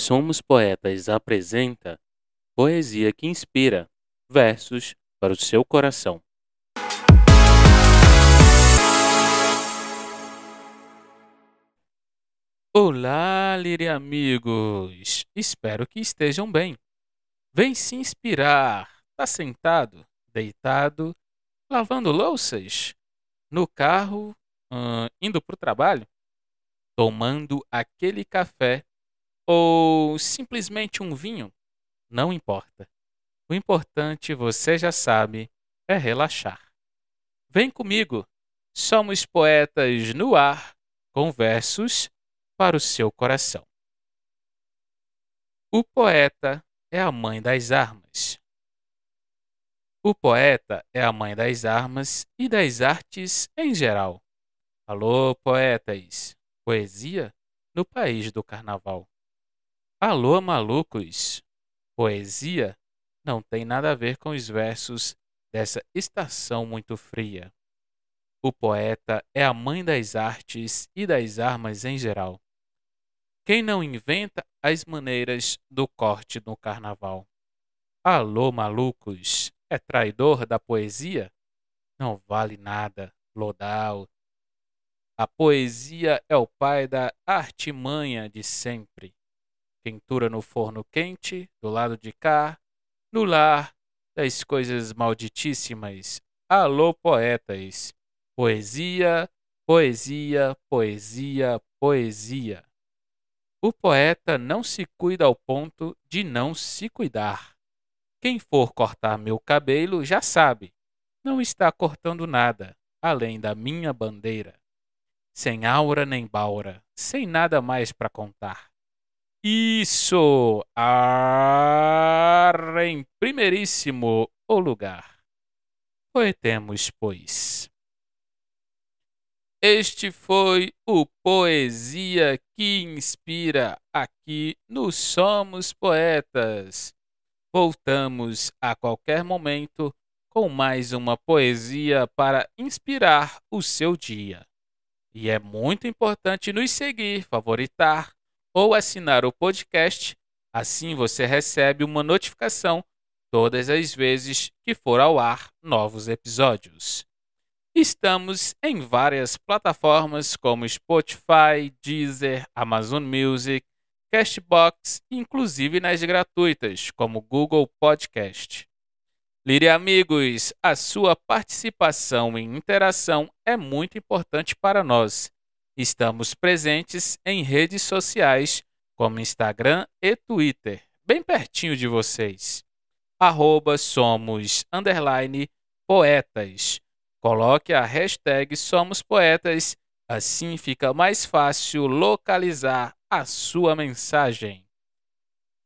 Somos Poetas apresenta Poesia que Inspira versos para o seu coração. Olá, Lire amigos! Espero que estejam bem. Vem se inspirar. Tá sentado, deitado, lavando louças, no carro, hum, indo para o trabalho, tomando aquele café ou simplesmente um vinho, não importa. O importante, você já sabe, é relaxar. Vem comigo, somos poetas no ar, com versos para o seu coração. O poeta é a mãe das armas. O poeta é a mãe das armas e das artes em geral. Alô, poetas! Poesia no país do carnaval. Alô, malucos! Poesia não tem nada a ver com os versos dessa estação muito fria. O poeta é a mãe das artes e das armas em geral. Quem não inventa as maneiras do corte no carnaval? Alô, malucos! É traidor da poesia? Não vale nada, Lodal. A poesia é o pai da artimanha de sempre quentura no forno quente, do lado de cá, no lar das coisas malditíssimas. Alô, poetas! Poesia, poesia, poesia, poesia. O poeta não se cuida ao ponto de não se cuidar. Quem for cortar meu cabelo já sabe, não está cortando nada, além da minha bandeira. Sem aura nem baura, sem nada mais para contar. Isso! Ar em primeiríssimo o lugar. Poetemos, pois. Este foi o Poesia que Inspira aqui no Somos Poetas. Voltamos a qualquer momento com mais uma poesia para inspirar o seu dia. E é muito importante nos seguir, favoritar, ou assinar o podcast. Assim você recebe uma notificação todas as vezes que for ao ar novos episódios. Estamos em várias plataformas como Spotify, Deezer, Amazon Music, Castbox, inclusive nas gratuitas como Google Podcast. Lire amigos, a sua participação e interação é muito importante para nós Estamos presentes em redes sociais como Instagram e Twitter, bem pertinho de vocês. Arroba somos underline poetas. Coloque a hashtag Somos Poetas, assim fica mais fácil localizar a sua mensagem.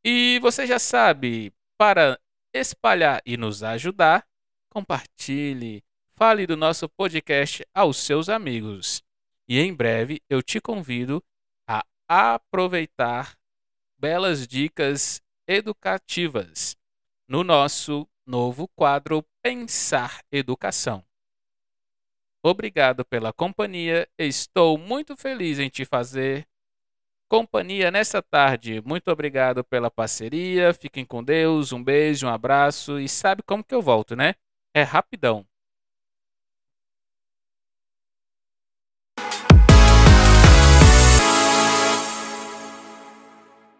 E você já sabe, para espalhar e nos ajudar, compartilhe, fale do nosso podcast aos seus amigos. E em breve eu te convido a aproveitar belas dicas educativas no nosso novo quadro Pensar Educação. Obrigado pela companhia, estou muito feliz em te fazer companhia nessa tarde. Muito obrigado pela parceria, fiquem com Deus, um beijo, um abraço e sabe como que eu volto, né? É rapidão.